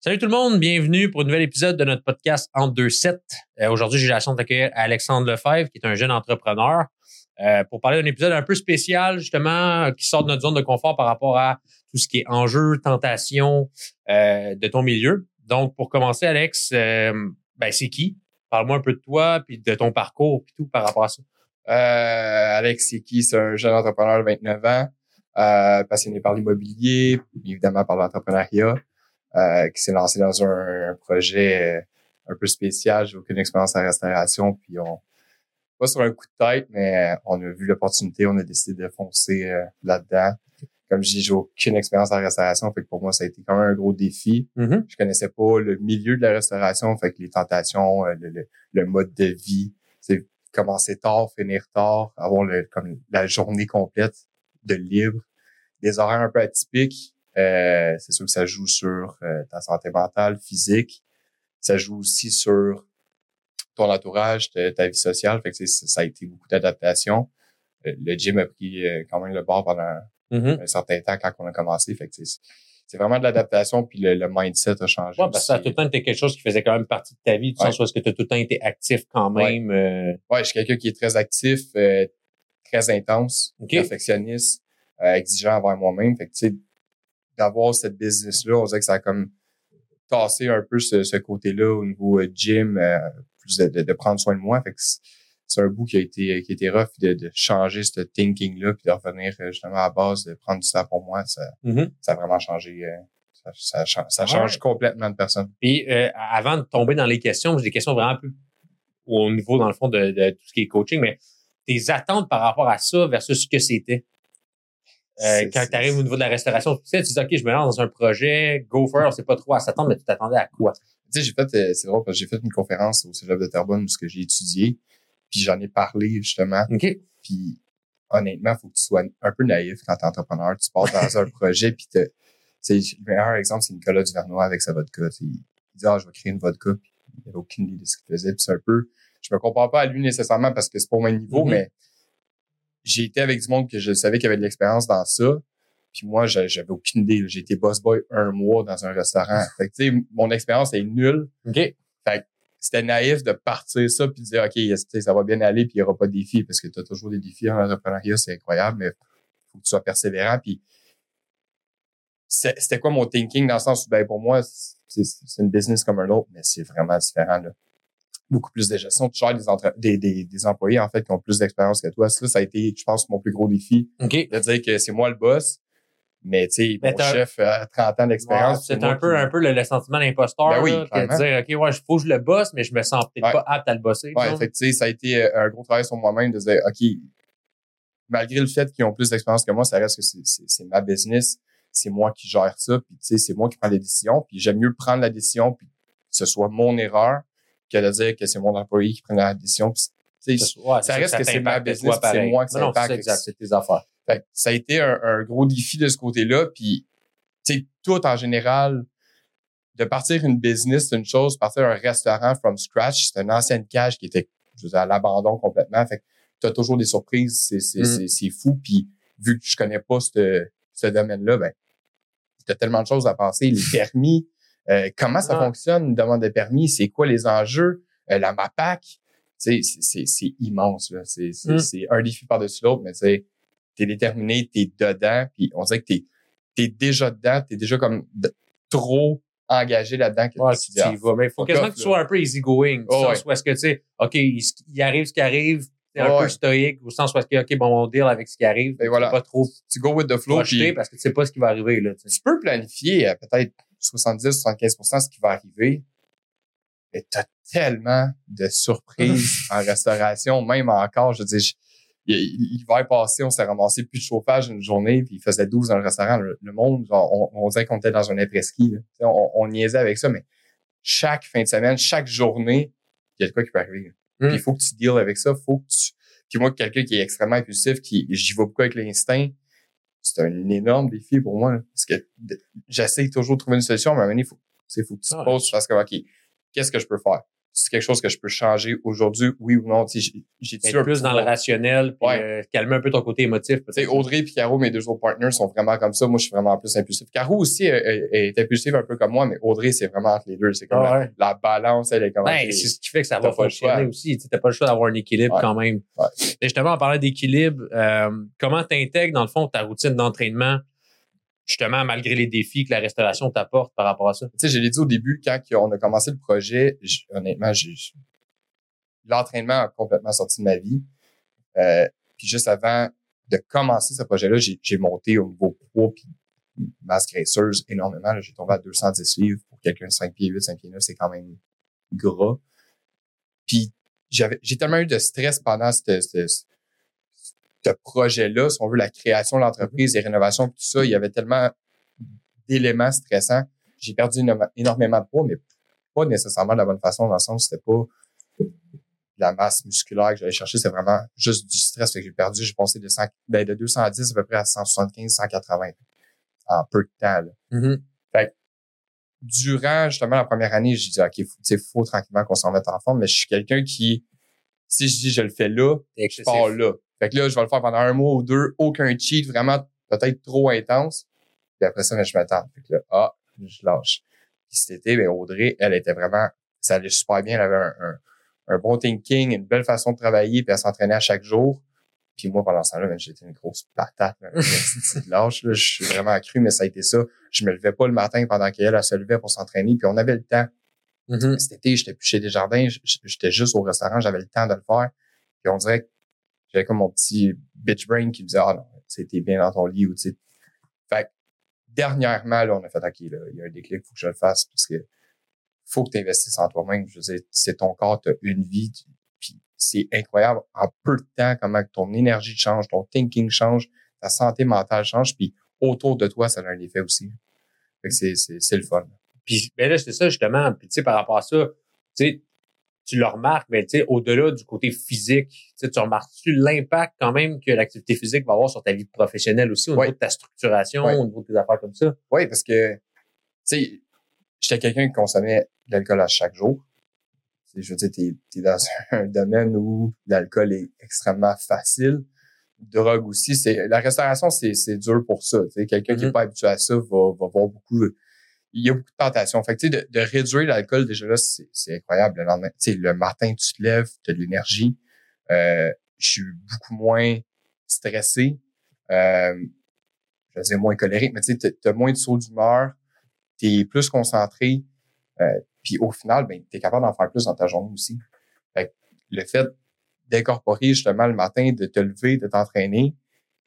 Salut tout le monde, bienvenue pour un nouvel épisode de notre podcast En deux sets. Euh, Aujourd'hui, j'ai la chance d'accueillir Alexandre Lefebvre, qui est un jeune entrepreneur, euh, pour parler d'un épisode un peu spécial, justement, qui sort de notre zone de confort par rapport à tout ce qui est enjeu, tentation euh, de ton milieu. Donc, pour commencer, Alex, euh, ben, c'est qui? Parle-moi un peu de toi, puis de ton parcours, puis tout par rapport à ça. Euh, Alex qui? C'est un jeune entrepreneur de 29 ans, passionné par l'immobilier, évidemment par l'entrepreneuriat, euh, qui s'est lancé dans un, un projet euh, un peu spécial. J'ai aucune expérience en restauration, puis on pas sur un coup de tête, mais euh, on a vu l'opportunité, on a décidé de foncer euh, là-dedans. Comme je dis, j'ai aucune expérience en restauration, fait que pour moi, ça a été quand même un gros défi. Mm-hmm. Je connaissais pas le milieu de la restauration, fait que les tentations, le, le, le mode de vie, c'est commencer tard, finir tard, avoir le, comme la journée complète de libre, des horaires un peu atypiques. Euh, c'est sûr que ça joue sur euh, ta santé mentale, physique. Ça joue aussi sur ton entourage, ta, ta vie sociale. Fait que ça a été beaucoup d'adaptation. Euh, Le gym a pris euh, quand même le bord pendant Mm-hmm. un certain temps quand on a commencé. Fait que c'est- vraiment de l'adaptation, puis le, le mindset a changé. Ouais, parce que ça a tout le temps été quelque chose qui faisait quand même partie de ta vie, du Ouais. sens où est-ce que tu as tout le temps été actif quand même. euh, Ouais, je suis quelqu'un qui est très actif, euh, très intense, perfectionniste, exigeant envers moi-même. Fait que, tu sais, d'avoir cette business-là, on dirait que ça a comme tassé un peu ce, ce côté-là au niveau euh, gym, euh, plus de, de, de prendre soin de moi. Fait que c'est- un bout qui a été qui a été rough de, de changer ce thinking-là puis de revenir euh, justement à la base, de prendre du temps pour moi. Ça, mm-hmm. ça a vraiment changé. euh, ça, ça, ça change complètement de personne. Puis euh, avant de tomber dans les questions, j'ai des questions vraiment plus au niveau, dans le fond, de, de tout ce qui est coaching, mais tes attentes par rapport à ça versus ce que c'était? Euh, quand tu arrives au niveau de la restauration, tu sais, tu dis OK, je me lance dans un projet, go for it, on sait pas trop à s'attendre, mais tu t'attendais à quoi? Tu sais, j'ai fait, euh, c'est drôle parce que j'ai fait une conférence au Cégep de Terrebonne où ce que j'ai étudié, puis j'en ai parlé justement. OK. Puis honnêtement, faut que tu sois un peu naïf quand t'es entrepreneur. Tu pars dans un projet, puis te- tu sais, le meilleur exemple, c'est Nicolas Duvernois avec sa vodka. Il dit ah, je vais créer une vodka, puis il avait aucune idée de ce qu'il faisait. Puis c'est un peu, je me compare pas à lui nécessairement parce que c'est pas au même niveau, Mhm. mais j'ai été avec du monde que je savais qu'il y avait de l'expérience dans ça. Puis moi, j'a- j'avais aucune idée. J'ai été boss boy un mois dans un restaurant. Fait que, tu sais, mon expérience est nulle. OK. C'était naïf de partir ça puis de dire, OK, ça va bien aller puis il y aura pas de défis? Parce que tu as toujours des défis en entrepreneuriat, c'est incroyable, mais faut que tu sois persévérant. Puis c'était quoi mon thinking dans le sens où, ben, pour moi, c'est c'est une business comme un autre, mais c'est vraiment différent. Là. Beaucoup plus de gestion. Tu gères des, des, des, des employés, en fait, qui ont plus d'expérience que toi. Ça, ça a été, je pense, mon plus gros défi OK. de dire que c'est moi le boss, mais tu sais, mon chef a 30 ans d'expérience. c'est un peu, qui- un peu le, le sentiment d'imposteur. Ben oui, de dire, OK, ouais, faut que je le bosse, mais je me sens peut-être Ouais. pas apte à le bosser. Ouais, fait que, tu sais, ça a été euh, un gros travail sur moi-même de dire, OK, malgré le fait qu'ils ont plus d'expérience que moi, ça reste que c'est- c'est c'est ma business, c'est moi qui gère ça, puis tu sais, c'est moi qui prends les décisions, puis j'aime mieux prendre la décision, puis que ce soit mon erreur, que de dire que c'est mon employé qui prend la décision. Ouais, ça reste que c'est ma business, c'est moi ça Non, impacte. c'est exact, c'est tes affaires. Fait ça a été un, un gros défi de ce côté-là. Puis, tu sais, tout en général, de partir une business, c'est une chose. Partir un restaurant from scratch, c'est une ancienne cage qui était je veux dire, à l'abandon complètement. Fait tu as toujours des surprises. C'est, c'est, Mm. c'est, c'est fou. Puis, vu que je connais pas ce, ce domaine-là, ben, tu as tellement de choses à penser. Les permis, euh, comment ça Ouais. fonctionne, une demande de permis, c'est quoi les enjeux, euh, la MAPAC. Tu c'est, c'est, c'est immense. Là. C'est, c'est, Mm. c'est un défi par-dessus l'autre, mais tu sais, t'es déterminé, t'es dedans, puis on dirait que t'es es déjà dedans, t'es déjà comme de- trop engagé là-dedans que Ouais, tu tu ah, y vas. Mais il faut quasiment que tu sois un peu easygoing. Oh, ouais. est-ce que, tu sais, OK, il, il arrive ce qui arrive, t'es un peu stoïque, au sens où est-ce que, OK, bon, on deal avec ce qui arrive. Et voilà. Pas trop tu go with the flow, puis parce que tu sais pas ce qui va arriver, là. tu sais. tu peux planifier à peut-être 70-75% ce qui va arriver, mais t'as tellement de surprises en restauration, même encore, je veux dire, je- il- l'hiver passé, on s'est ramassé plus de chauffage une journée, puis il faisait 12 dans le restaurant. Le, le monde, genre, on, on disait qu'on était dans un après-ski. On, on niaisait avec ça, mais chaque fin de semaine, chaque journée, il y a de quoi qui peut arriver. Mm. Il faut que tu deals avec ça, faut que tu... Puis moi, quelqu'un qui est extrêmement impulsif, qui j'y vais beaucoup avec l'instinct, c'est un énorme défi pour moi. là. parce que j'essaie toujours de trouver une solution, mais à un moment donné, il faut, faut que tu te Ouais. poses, tu fasses comme, OK, qu'est-ce que je peux faire? C'est quelque chose que je peux changer aujourd'hui, oui ou non. J'ai plus dans le rationnel, puis euh, calmer un peu ton côté émotif. Tu Audrey et Caro, mes deux autres partners, sont vraiment comme ça. Moi, je suis vraiment plus impulsif. Caro aussi est, impulsive un peu comme moi, mais Audrey, c'est vraiment entre les deux. C'est comme ah la, balance, elle est comme. Ben, c'est ce qui fait que ça va fonctionner aussi. Tu n'as pas le choix d'avoir un équilibre quand même. Justement, en parlant d'équilibre, euh, comment t'intègres dans le fond ta routine d'entraînement? Justement, malgré les défis que la restauration t'apporte par rapport à ça? Tu sais, je l'ai dit au début, quand on a commencé le projet, honnêtement, l'entraînement a complètement sorti de ma vie. Euh, puis juste avant de commencer ce projet-là, j'ai monté au niveau poids puis masse graisseuse énormément. J'ai tombé à 210 livres pour quelqu'un de 5 pieds 8, 5 pieds 9, c'est quand même gras. Puis j'avais j'ai tellement eu de stress pendant cette, cette, ce projet-là, si on veut, la création de l'entreprise, les rénovations, tout ça, il y avait tellement d'éléments stressants. J'ai perdu énormément de poids, mais pas nécessairement de la bonne façon, dans le sens où c'était pas la masse musculaire que j'allais chercher, c'est vraiment juste du stress que j'ai perdu. J'ai passé de, 100, ben, de 210 à peu près à 175, 180 en peu de temps. Mm-hmm. Fait durant justement la première année, j'ai dit, OK, il faut, faut tranquillement qu'on s'en mette en forme, mais je suis quelqu'un qui, si je dis je le fais là, je pars là. Fait que là, je vais le faire pendant un mois ou deux, aucun cheat, vraiment peut-être trop intense. Puis après ça, je m'attends. Fait que là, ah, je lâche. Puis cet été, ben Audrey, elle était vraiment, ça allait super bien. Elle avait un, un, bon thinking, une belle façon de travailler, puis elle s'entraînait à chaque jour. Puis moi, pendant ce temps-là, ben, j'étais une grosse patate. C'est lâche, là. Je suis vraiment accru, mais ça a été ça. Je me levais pas le matin pendant qu'elle, elle se levait pour s'entraîner. Puis on avait le temps. Mm-hmm. Cet été, j'étais plus chez Desjardins. J'étais juste au restaurant. J'avais le temps de le faire. Puis on dirait que j'avais comme mon petit bitch brain qui me disait, ah non, tu bien dans ton lit ou tu. Fait dernièrement, là, on a fait, OK, là, il y a un déclic, faut que je le fasse parce que faut que tu investisses en toi-même. Je veux dire, c'est ton corps, tu une vie, puis c'est incroyable en peu de temps comment ton énergie change, ton thinking change, ta santé mentale change, puis autour de toi, ça a un effet aussi. Fait que c'est, c'est, c'est le fun. Puis ben là, c'est ça justement. Puis tu sais, par rapport à ça, tu sais, tu le remarques, mais tu sais, au-delà du côté physique, tu remarques-tu l'impact quand même que l'activité physique va avoir sur ta vie professionnelle aussi, au niveau de ta structuration, au niveau de tes affaires comme ça? Oui, parce que, tu sais, j'étais quelqu'un qui consommait de l'alcool à chaque jour. je veux dire, t'es es dans un domaine où l'alcool est extrêmement facile. Drogue aussi, c'est la restauration, c'est dur pour ça. Quelqu'un qui n'est mm-hmm. pas habitué à ça va, va voir beaucoup il y a beaucoup de tentations. Fait que, de, de réduire l'alcool, déjà là, c'est incroyable. Le lendemain, le matin, tu te lèves, tu as de l'énergie. Euh, je suis beaucoup moins stressé. Euh, je veux moins colérique, mais tu as moins de saut d'humeur. Tu es plus concentré. Euh, puis au final, ben, tu es capable d'en faire plus dans ta journée aussi. Fait le fait d'incorporer justement le matin, de te lever, de t'entraîner,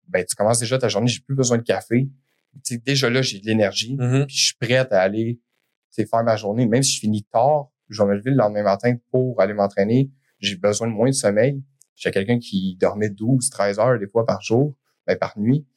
ben, tu commences déjà ta journée, j'ai plus besoin de café déjà là, j'ai de l'énergie, mm-hmm. puis je suis prête à aller faire ma journée. Même si je finis tard, je vais me lever le lendemain matin pour aller m'entraîner. J'ai besoin de moins de sommeil. J'ai quelqu'un qui dormait 12, 13 heures des fois par jour, ben, par nuit.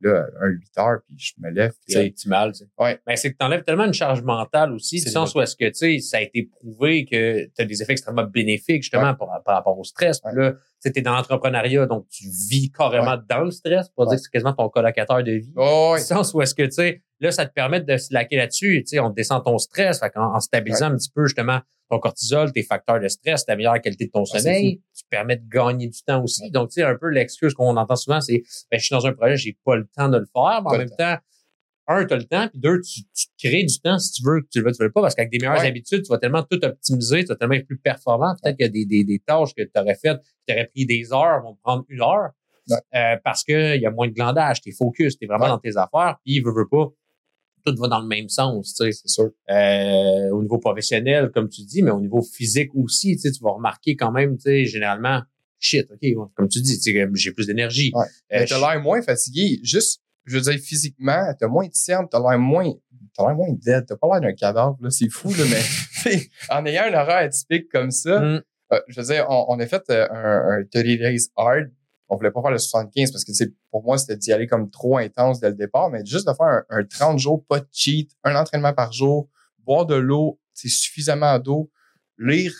Là, un 8 heures, puis je me lève. C'est optimal. Tu sais. Ouais. Mais c'est que tu enlèves tellement une charge mentale aussi, du sens où est-ce que, tu sais, ça a été prouvé que tu as des effets extrêmement bénéfiques, justement, par, rapport au stress. Là, tu es dans l'entrepreneuriat, donc tu vis carrément dans le stress, pour dire que c'est quasiment ton colocataire de vie. Oh, du sens où est-ce que, tu sais, là, ça te permet de se laquer là-dessus. Tu sais, on descend ton stress, fait en, en stabilisant un petit peu, justement, ton cortisol, tes facteurs de stress, ta meilleure qualité de ton ah, sommeil, tu permets de gagner du temps aussi. Donc, tu sais, un peu l'excuse qu'on entend souvent, c'est, ben, je suis dans un projet, j'ai pas le temps de le faire, mais en même temps, un, tu as le temps, puis deux, tu, tu crées du temps si tu veux, tu le veux, tu veux pas, parce qu'avec des meilleures habitudes, tu vas tellement tout optimiser, tu vas tellement être plus performant. Peut-être qu'il y a des, des, des tâches que tu aurais faites, qui t'auraient pris des heures, vont prendre une heure. Euh, parce qu'il y a moins de glandage, t'es focus, t'es vraiment dans tes affaires, puis veut, veut pas, tout va dans le même sens, tu sais. C'est sûr. Euh, au niveau professionnel, comme tu dis, mais au niveau physique aussi, tu sais, tu vas remarquer quand même, tu sais, généralement, shit, OK, comme tu dis, tu sais, j'ai plus d'énergie. Ouais. Euh, t'as l'air moins fatigué, juste je veux dire, physiquement, t'as moins de cernes, t'as l'air moins, t'as l'air moins dead, t'as pas l'air d'un cadavre, là, c'est fou, là, mais, en ayant un horaire atypique comme ça, mm. euh, je veux dire, on, a fait euh, un, un 30 days hard, on voulait pas faire le 75 parce que, pour moi, c'était d'y aller comme trop intense dès le départ, mais juste de faire un, 30 jours, pas de cheat, un entraînement par jour, boire de l'eau, c'est suffisamment d'eau, lire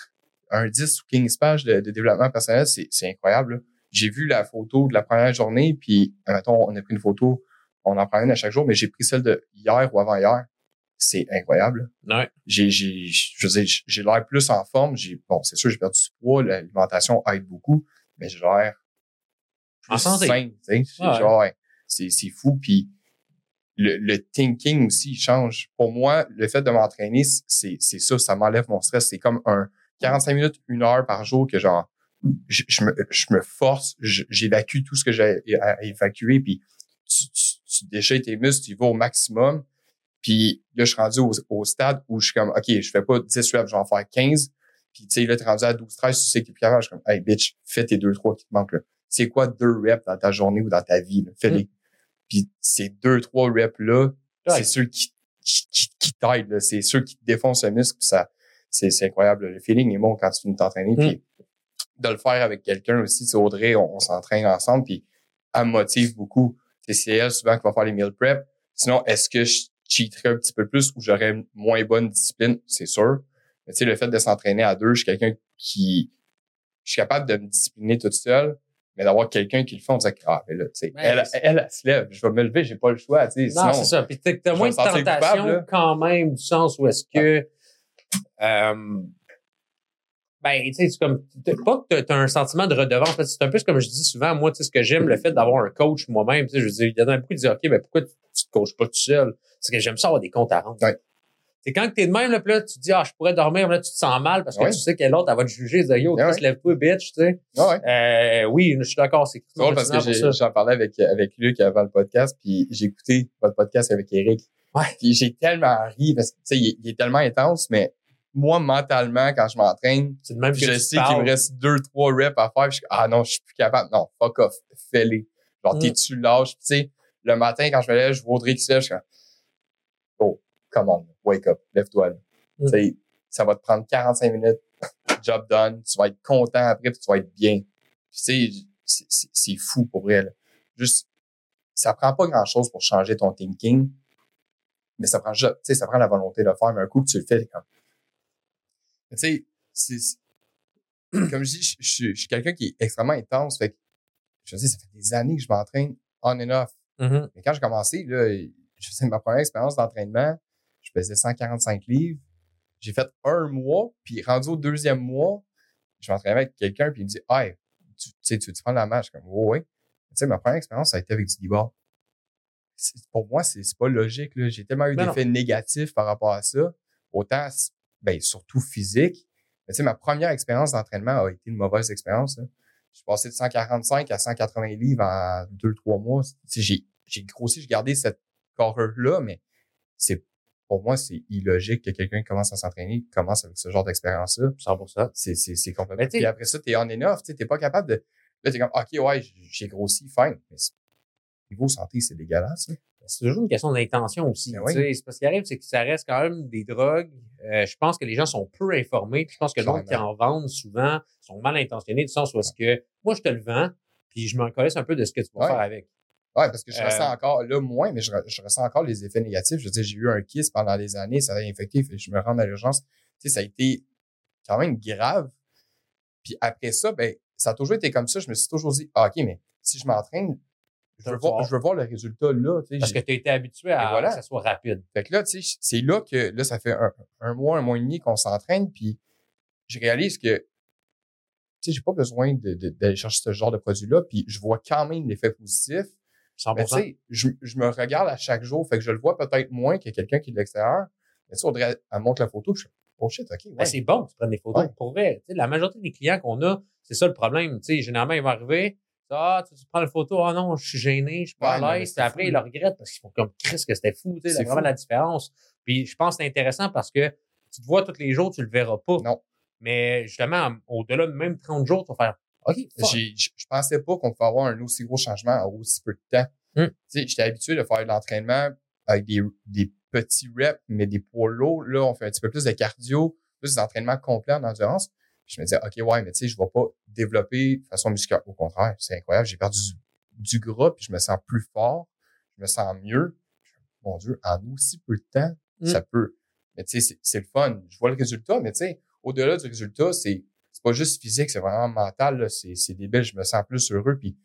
un 10 ou 15 pages de, développement personnel, c'est incroyable. J'ai vu la photo de la première journée, puis, mettons, on a pris une photo on en prend une à chaque jour, mais j'ai pris celle de hier ou avant-hier. c'est incroyable. Ouais. J'ai, j'ai, je veux dire, j'ai l'air plus en forme. J'ai, bon, c'est sûr, j'ai perdu du poids. L'alimentation aide beaucoup, mais j'ai l'air En santé. sain, tu sais. Ouais. Genre, c'est, c'est fou. Puis le, le thinking aussi il change. Pour moi, le fait de m'entraîner, c'est, c'est ça, ça m'enlève mon stress. C'est comme un 45 minutes, une heure par jour que genre, je, je me, je me force, j'évacue tout ce que j'ai à, évacuer, puis tu, tu déchets tes muscles, tu y vas au maximum. Puis là, je suis rendu au, au stade où je suis comme, OK, je fais pas 10 reps, je vais en faire 15. Puis tu sais, là, t'es rendu à 12, 13, tu sais que t'es plus capable. Je suis comme, hey, bitch, fais tes deux, trois qui te manquent, là. C'est quoi deux reps dans ta journée ou dans ta vie, là? Fais-les. Puis ces deux, trois reps-là, Ouais. c'est ceux qui, qui, qui, qui t'aident. C'est ceux qui te défoncent le muscle, puis ça, c'est, c'est incroyable. Le feeling est bon quand tu finis de t'entraîner. Puis de le faire avec quelqu'un aussi, tu sais, Audrey, on, on s'entraîne ensemble, puis elle me motive beaucoup. Elle souvent qui va faire les meal prep. Sinon, est-ce que je cheaterais un petit peu plus ou j'aurais une moins bonne discipline? C'est sûr. Mais tu sais, le fait de s'entraîner à deux, je suis quelqu'un qui... Je suis capable de me discipliner toute seule, mais d'avoir quelqu'un qui le fait, on dirait que, ah, mais là, tu sais, elle, elle, elle, se lève, je vais me lever, j'ai pas le choix, tu sais. Non, c'est ça. Puis t'as moins de tentation coupable, quand même, du sens où est-ce que. Euh, ben, tu sais, c'est comme. Pas que t'as- t'as un sentiment de redevance. C'est un peu comme je dis souvent, moi, tu sais, ce que j'aime, le fait d'avoir un coach moi-même. Tu sais, je veux dire, il y en a beaucoup qui disent, OK, mais pourquoi tu, tu te coaches pas tout seul? C'est que j'aime ça avoir des comptes à rendre. Ouais. C'est quand t'es de même, là, puis là, tu te dis, ah, je pourrais dormir, mais là, tu te sens mal parce que Ouais. tu sais que l'autre, elle va te juger, dire, yo, Ouais, Chris, lève-toi, bitch, tu sais. Ouais. Euh, oui, je suis d'accord, c'est drôle parce que j'en parlais avec, avec Luc avant le podcast, puis j'ai écouté votre podcast avec Eric. Ouais. Puis j'ai tellement ri parce que, tu sais, il est tellement intense, mais moi, mentalement, quand je m'entraîne, C'est de même que je sais qu'il me reste deux, trois reps à faire, je suis ah non, je suis plus capable. Non, fuck off, fais-les. Genre, Mm. t'es-tu lâche? Tu sais, le matin, quand je me lève, je vois Audrey qui se lève, je suis comme, oh, come on, wake up, lève-toi, là. Mm. Tu sais, ça va te prendre 45 minutes, job done, tu vas être content après, puis tu vas être bien. Puis, tu sais, c'est- fou pour vrai, là. Juste, ça prend pas grand-chose pour changer ton thinking, mais ça prend, tu sais, ça prend la volonté de le faire, mais un coup que tu le fais, comme, tu sais, c'est, comme je dis, je, je- je suis quelqu'un qui est extrêmement intense, fait que, je sais, ça fait des années que je m'entraîne on and off. Mhm. Mais quand j'ai commencé, là, je faisais ma première expérience d'entraînement, je pesais 145 livres. J'ai fait un mois, puis rendu au deuxième mois, je m'entraînais avec quelqu'un, puis il me dit, hey, tu tu sais, tu veux prendre la match? Je suis comme, ouais, ouais. Tu sais, ma première expérience, ça a été avec du D-ball. Pour moi, c'est pas logique, là. J'ai tellement eu Ben d'effets négatifs par rapport à ça. Autant, ben, surtout physique. Mais tu sais, ma première expérience d'entraînement a été une mauvaise expérience, là. Je suis passé de 145 à 180 livres en deux, trois mois. Tu sais, j'ai, j'ai grossi, j'ai gardé cette corps-là, mais c'est, pour moi, c'est illogique que quelqu'un qui commence à s'entraîner commence avec ce genre d'expérience-là. 100%. C'est, c'est, c'est complètement. Puis après ça, t'es on and off, tu sais, t'es pas capable de, là, t'es comme, OK, ouais, j'ai grossi, fine. Mais c'est- niveau santé, c'est dégueulasse. C'est toujours une question d'intention aussi. Ben tu oui. sais. C'est parce qu'il arrive, c'est que ça reste quand même des drogues. Euh, je pense que les gens sont peu informés. Puis je pense que le monde qui en vendent souvent sont mal intentionnés, du sens où est-ce que moi, je te le vends, puis je m'en connaisse un peu de ce que tu vas Ouais. faire avec. Ouais, parce que je Euh, ressens encore, là, moins, mais je, re- je ressens encore les effets négatifs. Je veux dire, j'ai eu un kiss pendant des années, ça a infecté, je me rends à l'urgence. Tu sais, ça a été quand même grave. Puis après ça, ben, ça a toujours été comme ça. Je me suis toujours dit, ah, OK, mais si je m'entraîne, je veux voir, je veux voir le résultat là. Parce que tu as été habitué à voilà. que ça soit rapide. Fait que là, tu sais, c'est là que, là, ça fait un, un mois, un mois et demi qu'on s'entraîne, puis je réalise que, sais, j'ai pas besoin d'aller chercher ce genre de produit-là, puis je vois quand même l'effet positif. 100%. Mais tu sais, je, je me regarde à chaque jour, fait que je le vois peut-être moins que quelqu'un qui est de l'extérieur. Mais tu sais, Audrey, elle montre la photo, puis je suis oh shit, OK, ouais. Ben, c'est bon tu prennes des photos. Ouais. Pour vrai, la majorité des clients qu'on a, c'est ça le problème. Tu sais, généralement, ils vont arriver, ah, tu, tu prends la photo, ah non, je suis gêné, je suis pas Ouais, à l'aise. après, ils le regrettent parce qu'ils font comme Chris que c'était fou. Tu sais, C'est vraiment fou. la différence. Puis je pense que c'est intéressant parce que tu te vois tous les jours, tu le verras pas. Non. Mais justement, au-delà de même 30 jours, tu vas faire OK, Je pensais pas qu'on pouvait avoir un aussi gros changement en aussi peu de temps. Hmm. Tu sais, j'étais habitué de faire de l'entraînement avec des, des petits reps, mais des poids lourds. Là, on fait un petit peu plus de cardio, plus d'entraînement complet en endurance. Je me disais, OK, ouais, mais tu sais, je vais pas développer de façon musculaire. Au contraire, c'est incroyable. J'ai perdu du, du gras, puis je me sens plus fort, je me sens mieux. Mon Dieu, en aussi peu de temps, Hmm. ça peut. Mais tu sais, c'est- le fun. Je vois le résultat, mais tu sais, au-delà du résultat, c'est c'est pas juste physique, c'est vraiment mental. C'est débile, je me sens plus heureux. Puis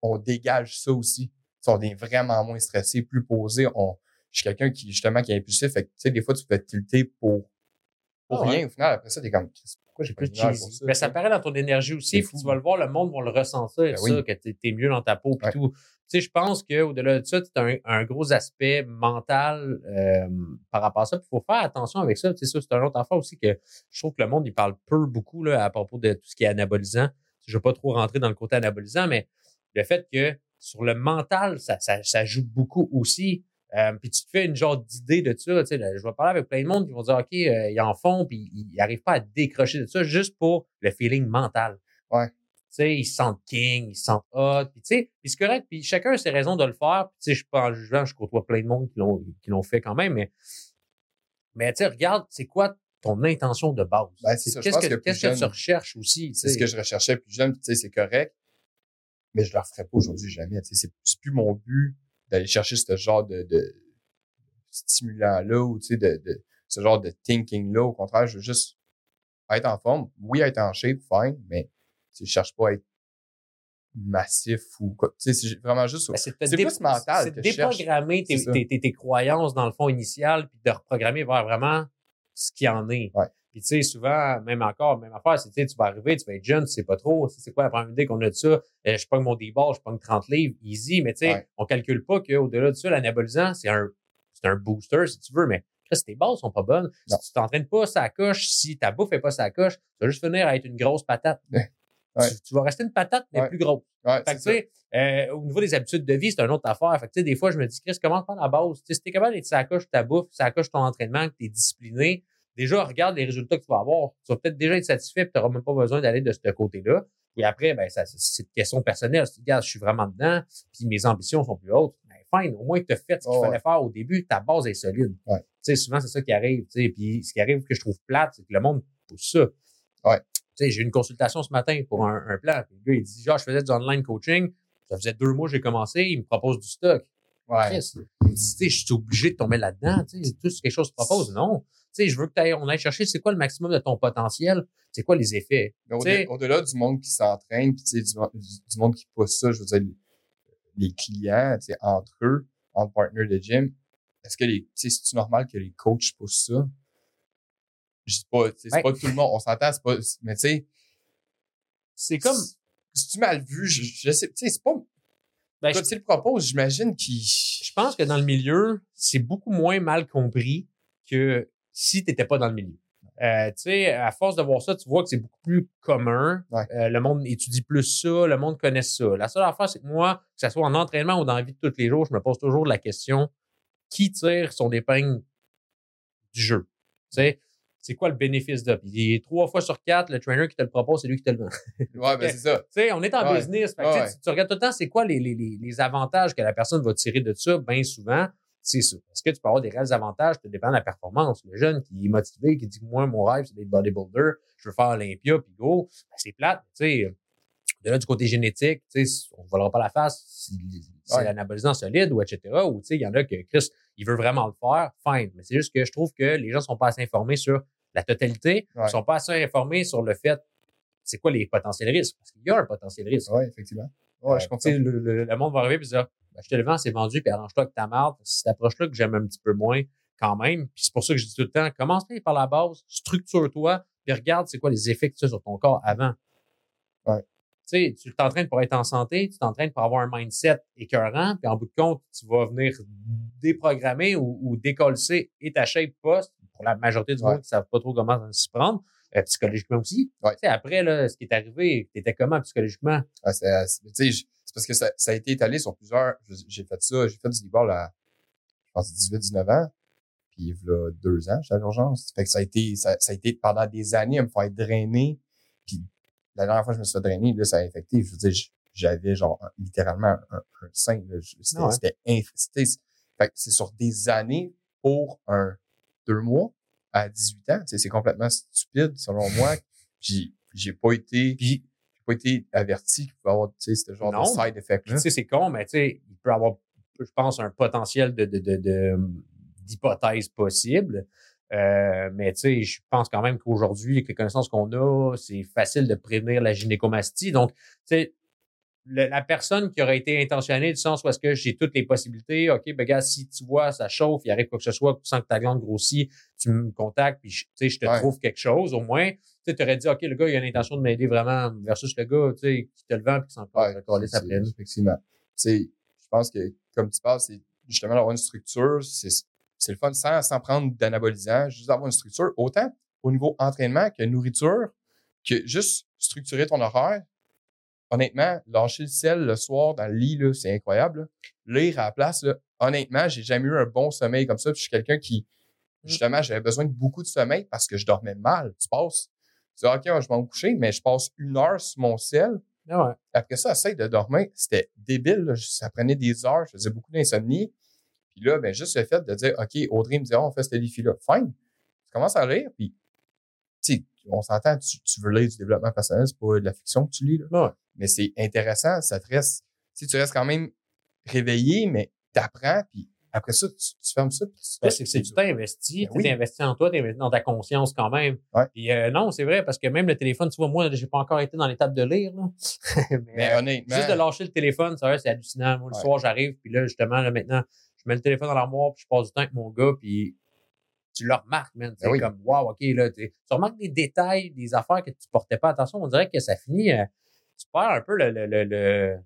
on dégage ça aussi. On est vraiment moins stressé, plus posé. On, je suis quelqu'un qui, justement, qui est impulsif. Fait que, tu sais, des fois, tu peux être tilté pour, pour Ah rien. Au final, après ça, t'es comme, pourquoi j'ai Plus pour cheesy. ça? Mais ça paraît dans ton énergie aussi. C'est. Tu vas le voir, le monde va le ressentir, Ben ça, que t'es es mieux dans ta peau et Ouais. tout. Tu sais, je pense qu'au-delà de ça, as un, un gros aspect mental euh, par rapport à ça. Il faut faire attention avec ça. Tu sais, ça, c'est un autre affaire aussi que je trouve que le monde, il parle peu beaucoup là, à propos de tout ce qui est anabolisant. Je ne veux pas trop rentrer dans le côté anabolisant, mais le fait que sur le mental, ça, ça, ça joue beaucoup aussi. Euh, puis tu te fais une genre d'idée de ça. Tu sais, je vais parler avec plein de monde qui vont dire OK, euh, ils en font, puis ils n'arrivent pas à décrocher de ça juste pour le feeling mental. Ouais. Tu sais, ils se sentent king, ils se sentent hot, puis tu sais, puis c'est correct, puis chacun a ses raisons de le faire. Puis tu sais, je suis pas en jugement, je côtoie plein de monde qui l'ont qui l'ont fait quand même, mais mais tu sais, regarde, c'est quoi ton intention de base? Ben, c'est Qu'est-ce que que plus qu'est-ce que tu recherches aussi C'est ce que je recherchais plus jeune, tu sais, c'est correct. Mais je le referais pas aujourd'hui, jamais. Tu sais, c'est plus mon but d'aller chercher ce genre de, de stimulant-là ou, tu sais, de, de ce genre de thinking-là. Au contraire, je veux juste être en forme. Oui, être en shape, fine, mais je cherche pas à être massif ou quoi. Tu sais, c'est vraiment juste... Ben, c'est plus mental c'est déprogrammer tes, tes, tes, tes croyances dans le fond initial, puis de reprogrammer vers vraiment ce qu'il y en est. Ouais. Puis tu sais, souvent, même encore, même affaire, c'est tu vas arriver, tu vas être jeune, tu sais pas trop, c'est c'est quoi la première idée qu'on a de ça? Euh, je pogne mon D-ball, je pogne 30 livres, easy, mais tu sais, Ouais. on calcule pas qu'au-delà de ça, l'anabolisant, c'est un, c'est un booster, si tu veux, mais Chris, tes bases sont pas bonnes. Non. Si tu t'entraînes pas sa coche, si ta bouffe est pas sa coche, tu vas juste finir à être une grosse patate. Ouais. Tu, tu vas rester une patate, mais Ouais. plus grosse. Ouais, Fait que, tu sais, euh, au niveau des habitudes de vie, c'est une autre affaire. Fait que, tu sais, des fois, je me dis, Chris, comment faire la base? Tu sais, si t'es capable d'être ta bouffe, sa coche ton entraînement, que t'es discipliné, déjà, regarde les résultats que tu vas avoir. Tu vas peut-être déjà être satisfait tu n'auras même pas besoin d'aller de ce côté-là. Puis après, ben, ça, c'est une question personnelle. Si tu dis, regarde, je suis vraiment dedans, puis mes ambitions sont plus hautes. Ben, fine, au moins, tu as fait ce qu'il Oh, fallait faire au début, ta base est solide. Ouais. Tu sais, souvent, c'est ça qui arrive. Tu sais, puis ce qui arrive que je trouve plate, c'est que le monde pousse ça. Ouais. Tu sais, j'ai eu une consultation ce matin pour un, un plan. Puis le gars, il dit, genre, je faisais du online coaching. Ça faisait deux mois que j'ai commencé. Il me propose du stock. Ouais. Il me dit, je suis obligé de tomber là-dedans. Tu sais, tout ce que quelque chose te propose. Non. Tu sais, je veux que t'ailles- on aille chercher c'est quoi le maximum de ton potentiel. C'est quoi les effets. Au- sais- au-delà du monde qui s'entraîne, puis sais, du, du- monde qui pousse ça, je veux dire, les clients, tu sais, entre eux, entre partners de gym, est-ce que les, tu sais, c'est-tu normal que les coachs poussent ça? Je dis pas, tu sais, c'est Ouais. pas tout le monde, on s'entend, c'est pas, mais tu sais, C'est comme, si tu mal vu, je, je sais, tu sais, c'est pas, ben, quand je, tu le proposes, j'imagine qu'il, je pense que dans le milieu, c'est beaucoup moins mal compris que si t'étais pas dans le milieu. Euh, tu sais, à force de voir ça, tu vois que c'est beaucoup plus commun. Ouais. Euh, le monde étudie plus ça, le monde connaît ça. La seule affaire, c'est que moi, que ce soit en entraînement ou dans la vie de tous les jours, je me pose toujours la question qui tire son épingle du jeu? Tu sais, c'est quoi le bénéfice de? Puis trois fois sur quatre, le trainer qui te le propose, c'est lui qui te le vend. ouais, ben c'est ça. Tu sais, on est en Ouais. business. Fait que, tu Ouais. tu, tu regardes tout le temps, c'est quoi les, les avantages que la personne va tirer de ça, bien souvent. C'est ça. Est-ce que tu peux avoir des réels avantages? Ça dépend de la performance. Le jeune qui est motivé, qui dit, moi, mon rêve, c'est d'être bodybuilder, je veux faire Olympia, puis go, ben, c'est plate. Tu sais, de là, du côté génétique, tu sais, on ne volera pas la face si c'est Ouais. l'anabolisant solide ou etc. Ou, tu sais, il y en a que Chris, il veut vraiment le faire, fine. Mais c'est juste que je trouve que les gens sont pas assez informés sur la totalité. Ouais. Ils sont pas assez informés sur le fait, c'est quoi les potentiels risques? Parce qu'il y a un potentiel risque. Ouais, effectivement. Ouais, je Euh, comprends. Le, le- le monde va arriver et dire ben, Je te le vends, c'est vendu, puis arrange-toi avec ta marde. C'est cette approche-là que j'aime un petit peu moins quand même. Puis c'est pour ça que je dis tout le temps commence par la base, structure-toi, puis regarde c'est quoi les effets que tu as sur ton corps avant. Ouais. Tu sais, tu t'entraînes pour être en santé, tu t'entraînes pour avoir un mindset écœurant, puis en bout de compte, tu vas venir déprogrammer ou, ou décoller et ta shape post pour la majorité du Ouais. monde qui ne savent pas trop comment s'y prendre, euh, psychologiquement aussi. Ouais. Tu sais, après, là, ce qui est arrivé, t'étais comment psychologiquement? Ouais, c'est, tu sais, je- c'est parce que ça, ça a été étalé sur plusieurs. J'ai fait ça, j'ai fait du e-ball à, je pense, 18-19 ans. Puis, il y a deux ans, j'étais à l'urgence. Fait que ça a été, ça, ça a été pendant des années à me faire drainer. Puis, la dernière fois que je me suis fait drainer, là, ça a infecté. Je veux dire, j'avais genre un- littéralement un, un sein. C'était, ouais. infesté. Fait que c'est sur des années pour un deux mois à 18 ans. C'est complètement stupide, selon moi. Puis, j'ai pas été, Puis, j'ai pas été averti qu'il pouvait avoir, tu sais, ce genre Non. de side effect tu sais, c'est con, mais tu sais, il peut avoir, je pense, un potentiel de, de, de, de- d'hypothèse possible. Euh, mais tu sais, je pense quand même qu'aujourd'hui, avec les connaissances qu'on a, c'est facile de prévenir la gynécomastie. Donc, tu sais, le- la personne qui aurait été intentionnée du sens où est-ce que j'ai toutes les possibilités. OK, ben gars, si tu vois, ça chauffe, il arrive quoi que ce soit, tu sens que ta glande grossit, tu me contactes, puis je, tu sais, je te Ouais. trouve quelque chose, au moins. Tu aurais dit, OK, le gars, il a l'intention de m'aider vraiment, versus le gars, tu sais, qui te le vend, puis qui s'en Ouais, c'est- après. Effectivement. Tu sais, je pense que, comme tu parles, c'est justement d'avoir une structure, c'est, c'est le fun sans, sans prendre d'anabolisant, juste d'avoir une structure, autant au niveau entraînement que nourriture, que juste structurer ton horaire. Honnêtement, lâcher le sel le soir dans le lit, là, c'est incroyable. là. Lire à la place, là, honnêtement, j'ai jamais eu un bon sommeil comme ça. Puis je suis quelqu'un qui, justement, j'avais besoin de beaucoup de sommeil parce que je dormais mal. Tu passes, tu dis, OK, je vais me coucher, mais je passe une heure sur mon sel. Ah ouais. Après ça, essayer de dormir, c'était débile. là. Ça prenait des heures. Je faisais beaucoup d'insomnie. Puis là, ben, juste le fait de dire, OK, Audrey me dit, Ah, on fait ce défi-là. Fine. Tu commences à lire, puis, tu sais, on s'entend, tu, tu veux lire du développement personnel, c'est pas de la fiction que tu lis, là. Ouais. Mais c'est intéressant, ça te reste, tu sais, tu restes quand même réveillé, mais t'apprends, puis après ça, tu, tu fermes ça, puis tu Ben, c'est du temps investi. Ben Tu oui. investi en toi, tu investi dans ta conscience quand même. Ouais. Puis euh, non, c'est vrai, parce que même le téléphone, tu vois, moi, j'ai pas encore été dans l'étape de lire. Là. Mais, Mais euh, honnêtement, juste de lâcher le téléphone, ça, c'est hallucinant. Moi, le Ouais. soir, j'arrive, puis là, justement, là, maintenant, je mets le téléphone dans l'armoire, puis je passe du temps avec mon gars, puis tu le remarques, man. C'est Ben oui. comme, wow, OK, là, tu remarques des détails, des affaires que tu portais pas attention. On dirait que ça finit, euh, tu perds un peu le, le, le, le,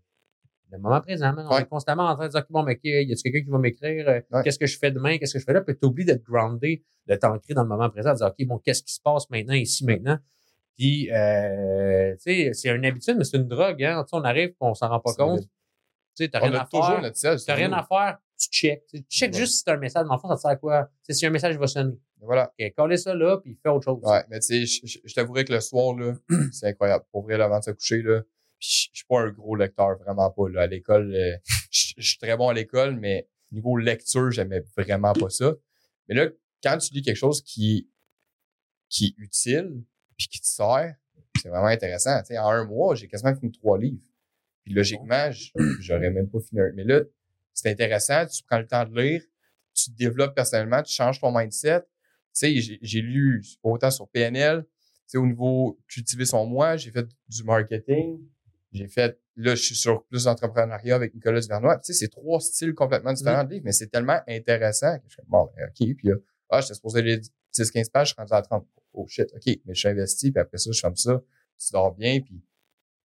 le moment présent, man. On Ouais. est constamment en train de dire, bon, mais OK, y a-tu quelqu'un qui va m'écrire? Euh, Ouais. Qu'est-ce que je fais demain? Qu'est-ce que je fais là? Puis t'oublies d'être groundé, de t'ancrer dans le moment présent, de dire, OK, bon, qu'est-ce qui se passe maintenant, ici, maintenant? Puis, euh, tu sais, c'est une habitude, mais c'est une drogue, hein. Tu on arrive, on s'en rend pas compte. Tu sais, t'as rien a à faire. sur rien à faire, tu check. Tu check Ouais. juste si t'as un message. Dans le fond, ça te sert à quoi? Sais, si un message va sonner. Voilà. OK, coller ça là, puis fais autre chose. Ouais, mais tu sais, je, je- t'avouerais que le soir, là, c'est incroyable. Pour vrai, là, avant de se coucher, là, je suis pas un gros lecteur, vraiment pas. Là. À l'école, euh, je suis très bon à l'école, mais niveau lecture, j'aimais vraiment pas ça. Mais là, quand tu lis quelque chose qui, qui est utile, puis qui te sert, c'est vraiment intéressant. Tu sais, en un mois, j'ai quasiment fini trois livres. Puis logiquement, j'aurais même pas fini un. Mais là, c'est intéressant, tu prends le temps de lire, tu te développes personnellement, tu changes ton mindset. Tu sais, j'ai- lu autant sur PNL, tu sais, au niveau cultiver son moi, j'ai fait du marketing, j'ai fait, là, je suis sur plus d'entrepreneuriat avec Nicolas Duvernois. Tu sais, c'est trois styles complètement différents de livres, mais c'est tellement intéressant que je suis bon, ben, OK, puis là, ah, j'étais supposé lire 10-15 pages, je suis rendu à 30. Oh shit, OK, mais je suis investi, puis après ça, je fais comme ça, tu dors bien, puis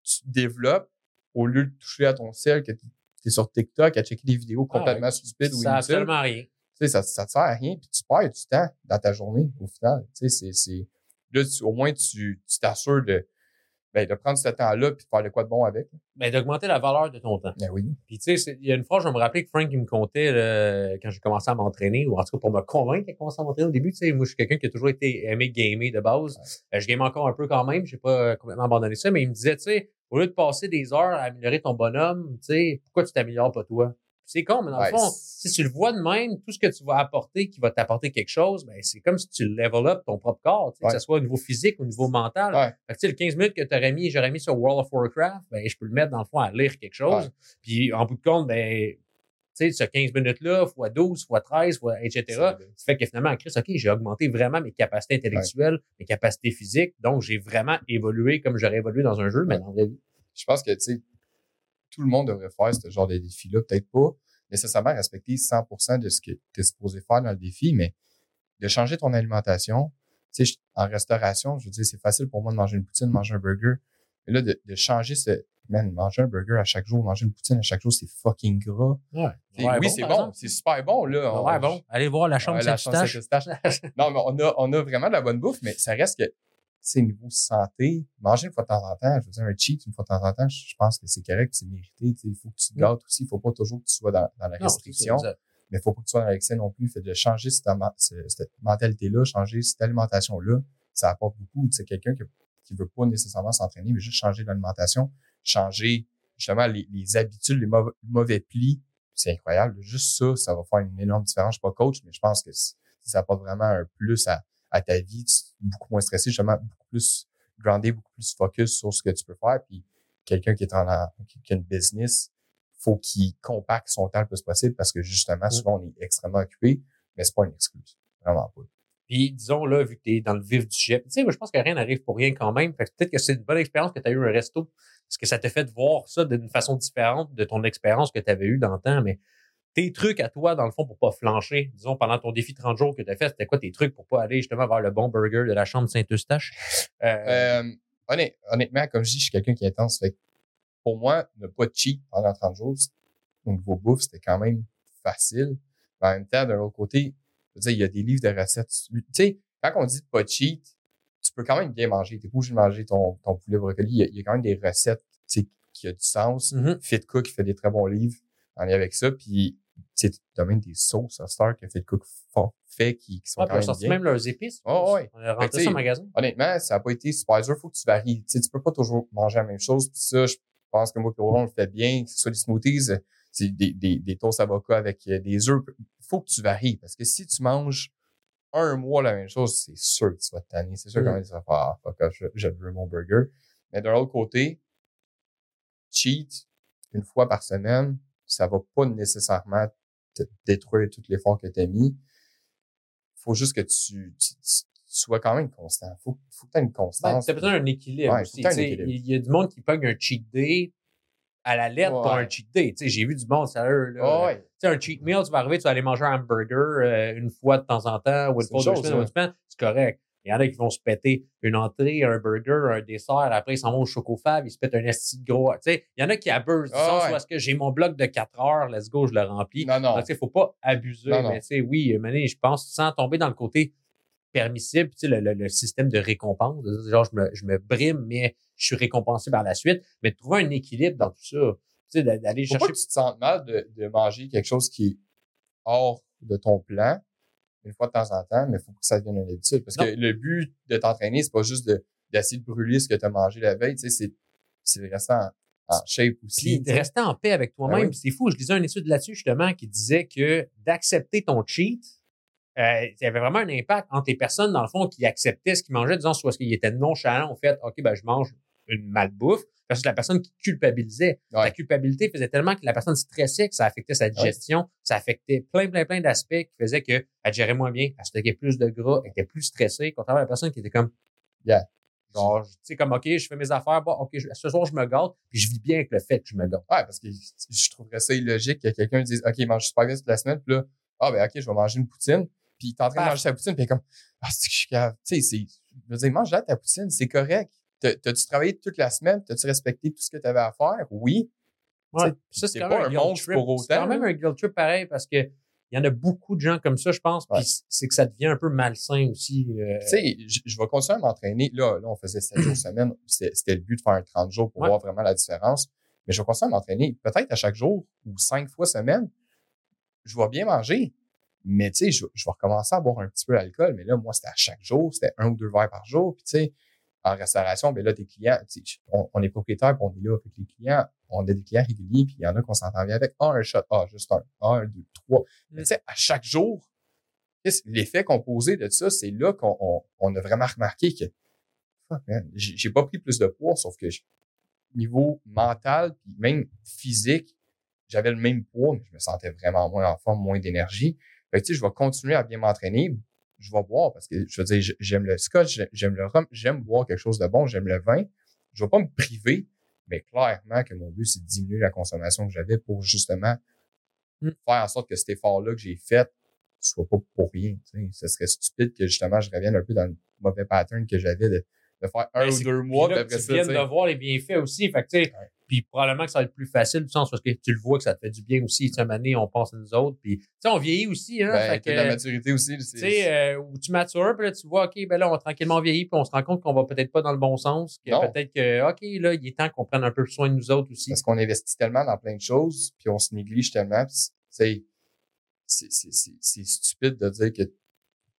tu développes au lieu de toucher à ton ciel, que tu es sur TikTok à checker des vidéos Ah, complètement stupides ou Ça inutiles absolument rien. tu sais, ça, ça te sert à rien, puis tu perds du temps dans ta journée, au final. Tu sais, c'est, c'est, là, tu- au moins, tu, tu t'assures de, ben, de prendre ce temps-là puis de faire de quoi de bon avec. Ben, d'augmenter la valeur de ton temps. Ben oui. Puis, tu sais, il y a une fois, je me rappeler que Frank, il me comptait, là, quand j'ai commencé à m'entraîner, ou en tout cas pour me convaincre qu'il a commencé à m'entraîner au début, tu sais, moi, je suis quelqu'un qui a toujours été aimé gamer de base. Euh, je game encore un peu quand même, j'ai pas euh, complètement abandonné ça, mais il me disait, tu sais, au lieu de passer des heures à améliorer ton bonhomme, tu sais, pourquoi tu t'améliores pas toi? C'est con, mais dans Ouais, le fond, si tu le vois de même, tout ce que tu vas apporter, qui va t'apporter quelque chose, ben, c'est comme si tu level up ton propre corps, Ouais. que ce soit au niveau physique ou au niveau mental. Ouais. Fait que, tu sais, le 15 minutes que tu aurais mis, j'aurais mis sur World of Warcraft, ben, je peux le mettre dans le fond à lire quelque chose. Puis, en bout de compte, ben, tu sais, ce 15 minutes-là, fois 12, fois 13, fois, etc. Ça fait que finalement, Chris, OK, j'ai augmenté vraiment mes capacités intellectuelles, mes capacités physiques. Donc, j'ai vraiment évolué comme j'aurais évolué dans un jeu, mais dans la vraie vie. Je pense que, tu sais, tout le monde devrait faire ce genre de défi-là. Peut-être pas nécessairement respecter 100% de ce que tu es supposé faire dans le défi, mais de changer ton alimentation. Tu sais, en restauration, je veux dire, c'est facile pour moi de manger une poutine, de manger un burger. Mais là, de, de changer ce, man, manger un burger à chaque jour, manger une poutine à chaque jour, c'est fucking gras. Ouais. Oui, c'est bon, c'est super bon, là. On- Ouais, bon. Allez voir la chambre Ouais, la chambre non, mais on a, on a vraiment de la bonne bouffe, mais ça reste que, sais, niveau santé, manger une fois de temps en temps, je veux dire, un cheat une fois de temps en temps, je pense que c'est correct, c'est mérité, tu sais, il faut que tu te gâtes aussi, il faut pas toujours que tu sois dans, dans la Non, restriction, ça. mais il faut pas que tu sois dans l'excès non plus, fait de changer cette, mentalité-là, changer cette alimentation-là, ça apporte beaucoup, tu sais, quelqu'un qui, qui veut pas nécessairement s'entraîner, mais juste changer l'alimentation, changer, justement, les, les habitudes, les mauvais, mauvais plis, c'est incroyable. Juste ça, ça va faire une énorme différence. Je suis pas coach, mais je pense que ça apporte vraiment un plus à, à ta vie. Tu es beaucoup moins stressé, justement, beaucoup plus groundé, beaucoup plus focus sur ce que tu peux faire. Puis quelqu'un qui est en qui a une business, faut qu'il compacte son temps le plus possible parce que justement, Mm. souvent, on est extrêmement occupé, mais c'est pas une excuse. Vraiment pas. Puis disons, là, vu que tu es dans le vif du sujet, tu sais, moi, je pense que rien n'arrive pour rien quand même. Fait que peut-être que c'est une bonne expérience que tu as eu un resto. Parce que ça te fait de voir ça d'une façon différente de ton expérience que tu avais eue dans le temps? Mais tes trucs à toi, dans le fond, pour pas flancher, disons, pendant ton défi 30 jours que tu as fait, c'était quoi tes trucs pour pas aller justement vers le bon burger de la chambre Saint-Eustache? Euh, honnêtement, comme je dis, je suis quelqu'un qui est intense. Fait pour moi, ne pas cheat pendant 30 jours, au niveau bouffe, c'était quand même facile. Mais en même temps, d'un autre côté, je veux dire, il y a des livres de recettes. Tu sais, quand on dit pas cheat, tu peux quand même bien manger. Tu pas obligé de manger ton, ton poulet brocoli. Il y, a, quand même des recettes qui a du sens. Mm-hmm. Fit Cook fait des très bons livres en lien avec ça. Puis, tu as même des sauces à Star que Fit Cook fait qui, qui sont ouais, quand même bien. même leurs épices. Oh, ouais. On a rentré ça au magasin. Honnêtement, ça n'a pas été super dur. Faut que tu varies. Tu sais, tu peux pas toujours manger la même chose. Puis ça, je pense que moi, on le fait bien. Que ce soit des smoothies, c'est des, des, des toasts avocats avec euh, des œufs. faut que tu varies. Parce que si tu manges un mois la même chose, c'est sûr que tu vas te tanner. C'est sûr Mm. que tu vas faire, ah, fuck off, je, je veux mon burger. Mais d'un autre côté, cheat une fois par semaine, ça va pas nécessairement te détruire tout l'effort que tu as mis. faut juste que tu, tu, tu sois quand même constant. Faut, faut que tu aies une Ben, constance. t'as besoin d'un équilibre Ouais, aussi. tu. Il y a du monde qui pogne un cheat day à la lettre pour Ouais. un cheat day. Tu j'ai vu du monde, sérieux. Là, ouais. Tu un cheat meal, tu vas arriver, tu vas aller manger un hamburger euh, une fois de temps en temps ou une fois deux semaines, hein. c'est correct. Il y en a qui vont se péter une entrée, un burger, un dessert, après ils s'en vont au chocofab, ils se pètent un esti de gros. Tu sais, il y en a qui abusent du Ah ouais. est-ce que j'ai mon bloc de 4 heures, let's go, je le remplis. Non, non. Tu sais, faut pas abuser, Non, mais tu sais, oui, Mané, je pense, sans tomber dans le côté permissible, tu sais, le, le- le système de récompense, genre, je me, je me brime, mais je suis récompensé par la suite, mais de trouver un équilibre dans tout ça, tu sais, d'a- d'aller pas chercher que tu te sentes mal de, de manger quelque chose qui est hors de ton plan une fois de temps en temps, mais il faut que ça devienne une habitude. Parce Non. que le but de t'entraîner, c'est pas juste de d'essayer de brûler ce que tu as mangé la veille, tu sais, c'est, c'est de rester en, en shape aussi. Puis de rester en paix avec toi-même. Ben oui. C'est fou. Je lisais une étude là-dessus, justement, qui disait que d'accepter ton cheat, euh, il y avait vraiment un impact entre les personnes, dans le fond, qui acceptaient ce qu'ils mangeaient, disant soit parce qu'ils étaient nonchalants au fait, OK, ben, je mange une malbouffe, versus la personne qui culpabilisait. Ouais. La culpabilité faisait tellement que la personne stressait que ça affectait sa digestion, ça affectait plein, plein, plein d'aspects qui faisaient qu'elle gérait moins bien, elle stockait plus de gras, elle était plus stressée, contrairement à la personne qui était comme, Yeah. genre, tu sais, comme, OK, je fais mes affaires, bon, OK, je- ce soir, je me gâte, puis je vis bien avec le fait que je me gâte. Ouais, parce que je trouverais ça illogique que quelqu'un dise, OK, mange super bien toute la semaine, puis là, ah, ben, OK, je vais manger une poutine. Puis il est en train de manger sa poutine, puis il est comme, ah, c'est que je suis. Tu sais, c'est, je veux dire, mange là ta poutine, c'est correct. T'as- T'as-tu travaillé toute la semaine? T'as-tu respecté tout ce que tu avais à faire? Oui. Ouais. Ça, c'est pas un monstre trip. pour C'est quand autant, même un guilt trip pareil parce que il y en a beaucoup de gens comme ça, je pense. Puis c'est que ça devient un peu malsain aussi. euh, Tu sais, je, je vais continuer à m'entraîner. Là, là, on faisait 7 jours semaine. C'était c'était le but de faire un 30 jours pour Ouais. voir vraiment la différence. Mais je vais continuer à m'entraîner. Peut-être à chaque jour ou cinq fois semaine. Je vais bien manger. Mais tu sais, je, je vais recommencer à boire un petit peu d'alcool. Mais là, moi, c'était à chaque jour. C'était un ou deux verres par jour. Puis tu sais, en restauration, ben là, tes clients, on, on est propriétaire, on est là avec les clients. On a des clients réguliers, puis il y en a qu'on s'entend bien avec. Ah, un shot. Ah, juste un. Ah, un, deux, trois. Mais tu sais, à chaque jour, l'effet composé de ça, c'est là qu'on on, on a vraiment remarqué que j'ai pas pris plus de poids, sauf que niveau mental puis même physique, j'avais le même poids, mais je me sentais vraiment moins en forme, moins d'énergie. Fait que, tu sais, je vais continuer à bien m'entraîner. Je vais boire parce que, je veux dire, j'aime le scotch, j'ai- j'aime le rhum, j'aime boire quelque chose de bon, j'aime le vin. Je vais pas me priver, mais clairement que mon but, c'est de diminuer la consommation que j'avais pour justement Mm. faire en sorte que cet effort-là que j'ai fait soit pas pour rien. tu sais. Ce serait stupide que justement je revienne un peu dans le mauvais pattern que j'avais de, de faire un Ben, ou c'est- deux mois, là, tu viens de voir les bienfaits aussi. Fait que, tu sais, Ouais. Puis probablement que ça va être plus facile du sens parce que tu le vois que ça te fait du bien aussi. Tu sais, donné, on pense à nous autres. Puis, tu sais, on vieillit aussi. Hein, Ben, fait de la que, maturité aussi. tu sais, euh, où tu matures, puis là, tu vois, OK, ben là, on va tranquillement vieillir, puis on se rend compte qu'on va peut-être pas dans le bon sens, que peut-être que, OK, là, il est temps qu'on prenne un peu soin de nous autres aussi. Parce qu'on investit tellement dans plein de choses, puis on se néglige tellement. c'est stupide de dire que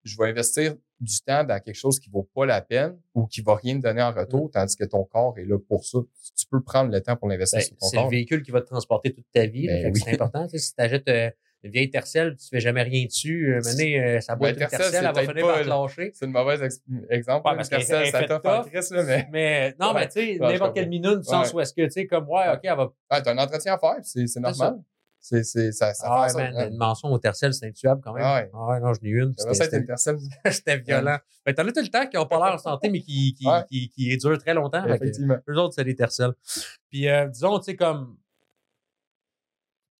je vais investir du temps dans quelque chose qui vaut pas la peine ou qui va rien te donner en Mm. retour, tandis que ton corps est là pour ça. Tu peux prendre le temps pour l'investir Ben, sur ton c'est le corps. véhicule qui va te transporter toute ta vie. Ben oui. C'est important. Tu sais, si tu achètes une vieille tercelle, tu fais jamais rien dessus, euh, mener, euh, ça boîte Ben, une Tercel, tercelle, elle va finir par te lâcher. C'est une mauvaise ex- exemple. Ouais, parce parce qu'elle- que elle ça t'offre. Christ, là, mais Mais non, Ouais. mais tu sais, n'importe quelle minute, du sens Ouais. où est-ce que, tu sais, comme, ouais, OK, elle va ah, t'as un entretien à faire, c'est normal. C'est, c'est, ça, ça Ah, fait man, ça. hein. une mention au tercel, c'est intuable quand même. Ah ouais. Ah ouais, non, je n'ai une. J'aimerais ça C'était- personne. C'était violent. Mais t'en as tout le temps qui ont pas l'air santé, mais qui, qui, Ouais. qui, qui durent très longtemps. Fait que Effectivement. Eux autres, c'est des tercels. Puis, euh, disons, tu sais, comme,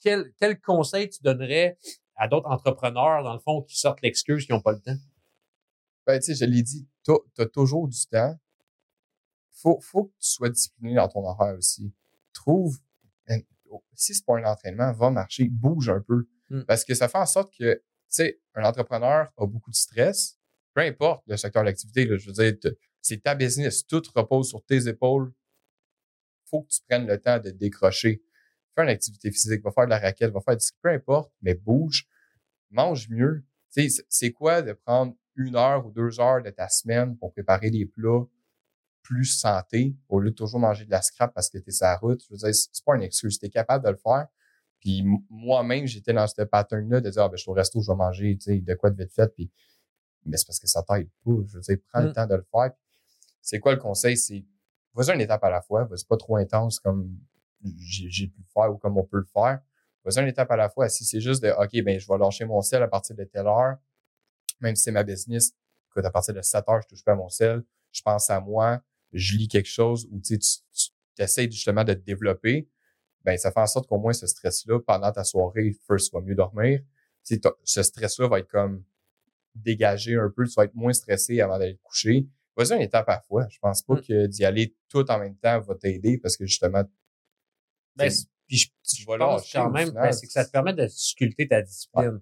quel, quel conseil tu donnerais à d'autres entrepreneurs, dans le fond, qui sortent l'excuse, qui n'ont pas le temps? Ben, tu sais, je l'ai dit, t'as, t'as toujours du temps. Faut, faut que tu sois discipliné dans ton horaire aussi. Trouve, ben, si c'est pas un entraînement, va marcher, bouge un peu. Mm. Parce que ça fait en sorte que, tu sais, un entrepreneur a beaucoup de stress. Peu importe le secteur d'activité, je veux dire, c'est ta business. Tout repose sur tes épaules. Faut que tu prennes le temps de décrocher. Fais une activité physique, va faire de la raquette, va faire du ski, peu importe, mais bouge. Mange mieux. Tu sais, c'est- c'est quoi de prendre une heure ou deux heures de ta semaine pour préparer des plats plus santé au lieu de toujours manger de la scrap parce que tu es sur la route. Je veux dire, c'est pas une excuse. Tu es capable de le faire. Puis moi-même, j'étais dans ce pattern-là de dire, ah, ben, je suis au resto, je vais manger, tu sais, de quoi de vite fait. Puis, mais c'est parce que ça t'aide pas. Je veux dire, prends le Mm. temps de le faire. C'est quoi le conseil? C'est, vas-y une étape à la fois. Vas-y pas trop intense comme j'ai j'ai pu le faire ou comme on peut le faire. Vas-y une étape à la fois. Si c'est juste de, OK, ben, je vais lâcher mon sel à partir de telle heure, même si c'est ma business, écoute, à partir de 7 heures, je touche pas à mon sel, je pense à moi, je lis quelque chose ou tu, tu, essaies justement de te développer, ben ça fait en sorte qu'au moins ce stress-là, pendant ta soirée, first, tu vas mieux dormir. Tu sais, ce stress-là va être comme dégagé un peu, tu vas être moins stressé avant d'aller te coucher. Vas-y une étape à la fois. Je pense pas Mm. que d'y aller tout en même temps va t'aider parce que justement, Ben, puis je, tu je vas pense quand même, ben, c'est que ça te permet de sculpter ta discipline.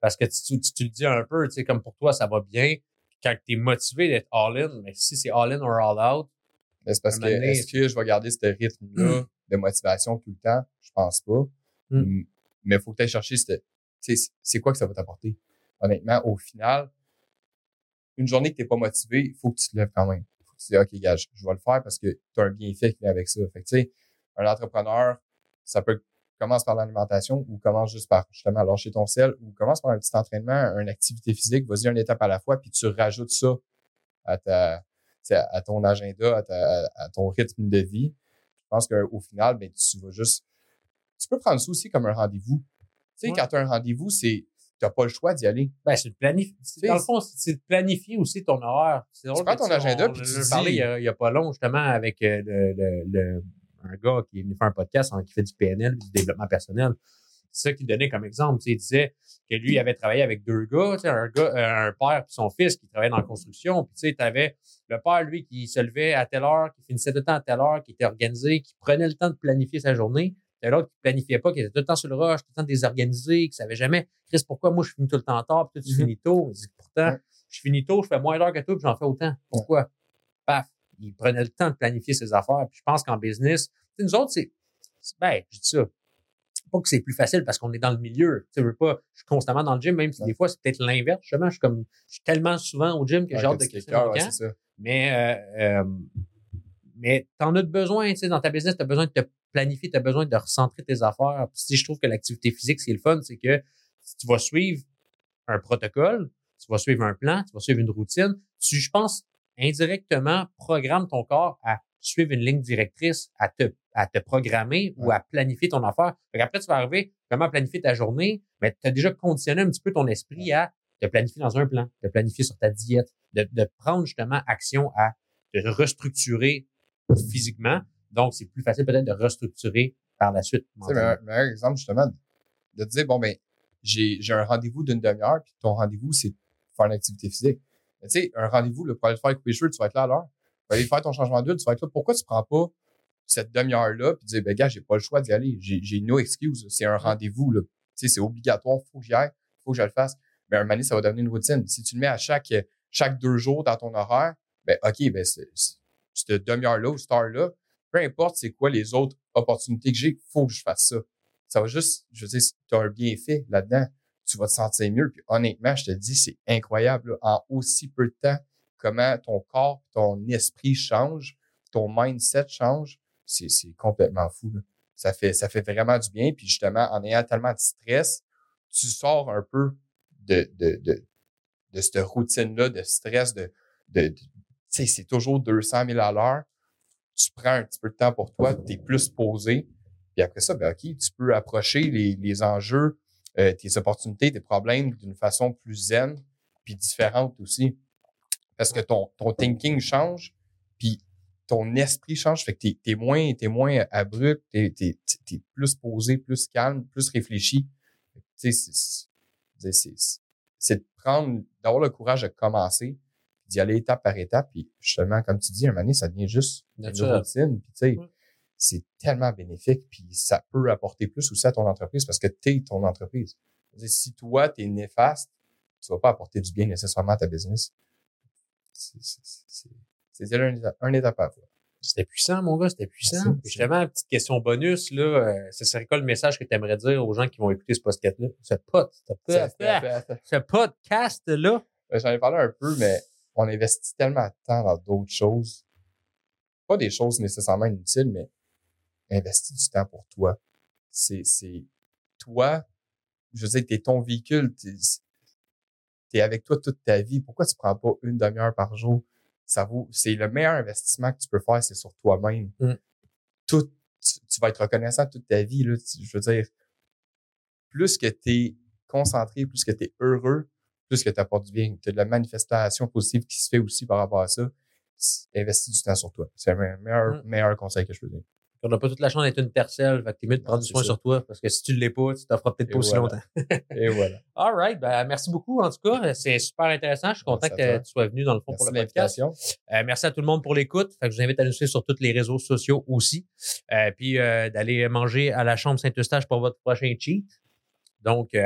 Parce que tu, tu, tu le dis un peu, tu sais, comme pour toi, ça va bien. Quand tu es motivé d'être all-in, mais si c'est all-in or all-out, c'est parce que est-ce que je vais garder ce rythme-là de motivation tout le temps? Je pense pas. Mm. Mm. Mais il faut que tu ailles chercher c'est quoi que ça va t'apporter? Honnêtement, au final, une journée que tu n'es pas motivé, il faut que tu te lèves quand même. Il faut que tu te dises, OK, gars, je, je vais le faire parce que tu as un bienfait qui vient avec ça. Fait que, tu sais, un entrepreneur, ça peut commence par l'alimentation ou commence juste par justement lâcher ton sel ou commence par un petit entraînement, une activité physique, vas-y une étape à la fois, puis tu rajoutes ça à ta, tu à ton agenda, à, ta- à ton rythme de vie. Je pense qu'au final, ben, tu vas juste. Tu peux prendre ça aussi comme un rendez-vous. Tu sais, Ouais. quand tu as un rendez-vous, c'est. Tu n'as pas le choix d'y aller. ben, c'est de planifier. Dans le fond, c'est de planifier aussi ton horaire. C'est drôle prends que, ton tu agenda, puis tu dis- parlé il y, a, a pas long, justement, avec euh, le, le, le- un gars qui est venu faire un podcast hein, qui fait du PNL, du développement personnel. C'est ça qu'il donnait comme exemple. Il disait que lui, il avait travaillé avec deux gars, un gars, euh, un père et son fils qui travaillaient dans la construction. Puis tu le père, lui, qui se levait à telle heure, qui finissait tout le temps à telle heure, qui était organisé, qui prenait le temps de planifier sa journée. T'avais l'autre qui planifiait pas, qui était tout le temps sur le rush, tout le temps désorganisé, qui savait jamais, Chris, pourquoi moi je finis tout le temps tard, puis toi tu Mhm. finis tôt? Il dit, pourtant, je finis tôt, je fais moins d'heures que toi, puis j'en fais autant. Pourquoi? Il prenait le temps de planifier ses affaires. Puis je pense qu'en business, nous autres, c'est, ben, je dis ça. Pas que c'est plus facile parce qu'on est dans le milieu. Tu veux pas, je suis constamment dans le gym, même si Ouais. des fois c'est peut-être l'inverse. Justement, je suis comme, je suis tellement souvent au gym que j'ai hâte de quitter mon camp. Mais, euh, euh, mais t'en as besoin, tu sais, dans ta business, t'as besoin de te planifier, t'as besoin de recentrer tes affaires. Puis, si je trouve que l'activité physique, c'est le fun, c'est que si tu vas suivre un protocole, tu vas suivre un plan, tu vas suivre une routine, tu, je pense, indirectement, programme ton corps à suivre une ligne directrice, à te, à te programmer ou à planifier ton affaire. Fait après, tu vas arriver comment planifier ta journée, mais tu as déjà conditionné un petit peu ton esprit à te planifier dans un plan, te planifier sur ta diète, de, de prendre justement action à te restructurer physiquement. Donc, c'est plus facile peut-être de restructurer par la suite. Tu sais, meilleur, exemple, justement, de dire, bon, ben, j'ai j'ai un rendez-vous d'une demi-heure, puis ton rendez-vous, c'est faire une activité physique. Mais tu sais, un rendez-vous, là, pour aller faire couper les cheveux, tu vas être là à l'heure. Pour aller faire ton changement d'huile, tu vas être là. Pourquoi tu prends pas cette demi-heure-là, puis dire, ben, gars, j'ai pas le choix d'y aller. J'ai j'ai no excuse. C'est un rendez-vous, là. Tu sais, c'est obligatoire, faut que j'y aille, faut que je le fasse. Mais un moment donné, ça va devenir une routine. Si tu le mets à chaque, chaque deux jours dans ton horaire, ben, OK, ben, cette demi-heure-là ou cette heure-là, peu importe c'est quoi les autres opportunités que j'ai, faut que je fasse ça. Ça va juste, je veux dire, tu as un bienfait là-dedans. Tu vas te sentir mieux. Puis honnêtement, je te dis, c'est incroyable, là, en aussi peu de temps, comment ton corps, ton esprit change, ton mindset change. C'est, complètement fou. là. Ça fait, ça fait vraiment du bien. Puis justement, en ayant tellement de stress, tu sors un peu de, de, de, de cette routine-là, de stress, de, de, de- sais, c'est toujours 200 000 à l'heure. Tu prends un petit peu de temps pour toi, tu es plus posé. Puis après ça, ben, OK, tu peux approcher les, les enjeux, euh, tes opportunités, tes problèmes d'une façon plus zen, puis différente aussi. Parce que ton, ton thinking change, puis ton esprit change, fait que t'es, t'es moins, t'es moins abrupt, t'es, t'es, t'es plus posé, plus calme, plus réfléchi. C'est, c'est, c'est, c'est de prendre, d'avoir le courage de commencer, d'y aller étape par étape, puis justement, comme tu dis, un moment donné, ça devient juste une routine, puis tu sais. C'est tellement bénéfique, puis ça peut apporter plus aussi à ton entreprise parce que t'es ton entreprise. Si toi, t'es néfaste, tu vas pas apporter du bien nécessairement à ta business. C'est, c'est, c'est, c'est un, étape- un étape à la fois. C'était puissant, mon gars, c'était puissant. Puis Justement, petite question bonus, là, euh, ce serait quoi le message que tu aimerais dire aux gens qui vont écouter ce podcast-là? Ce pod, ce, ça- ce podcast-là? Euh, J'en ai parlé un peu, mais on investit tellement de temps dans d'autres choses. Pas des choses nécessairement inutiles, mais investis du temps pour toi. C'est, c'est toi, je veux dire, t'es ton véhicule, t'es, t'es avec toi toute ta vie. Pourquoi tu prends pas une demi-heure par jour? Ça vaut, c'est le meilleur investissement que tu peux faire, c'est sur toi-même. Mm. Tout, tu, tu vas être reconnaissant toute ta vie, là. Tu- Je veux dire, plus que t'es concentré, plus que t'es heureux, plus que tu apportes du bien. Tu as de la manifestation positive qui se fait aussi par rapport à ça. Investis du temps sur toi. C'est le meilleur, Mm. meilleur conseil que je peux donner. On n'a pas toute la chance d'être une tercelle, fait que t'es mieux de prendre du soin ça. sur toi, parce que si tu ne l'es pas, tu t'offres peut-être Et pas aussi voilà. longtemps. Et voilà. All right, ben, merci beaucoup. En tout cas, c'est super intéressant. Je suis content Merci que tu sois venu dans le fond Merci pour le podcast. l'invitation. Euh, merci à tout le monde pour l'écoute. Fait que je vous invite à nous suivre sur tous les réseaux sociaux aussi. Euh, puis euh, d'aller manger à la chambre Saint-Eustache pour votre prochain cheat. Donc, euh,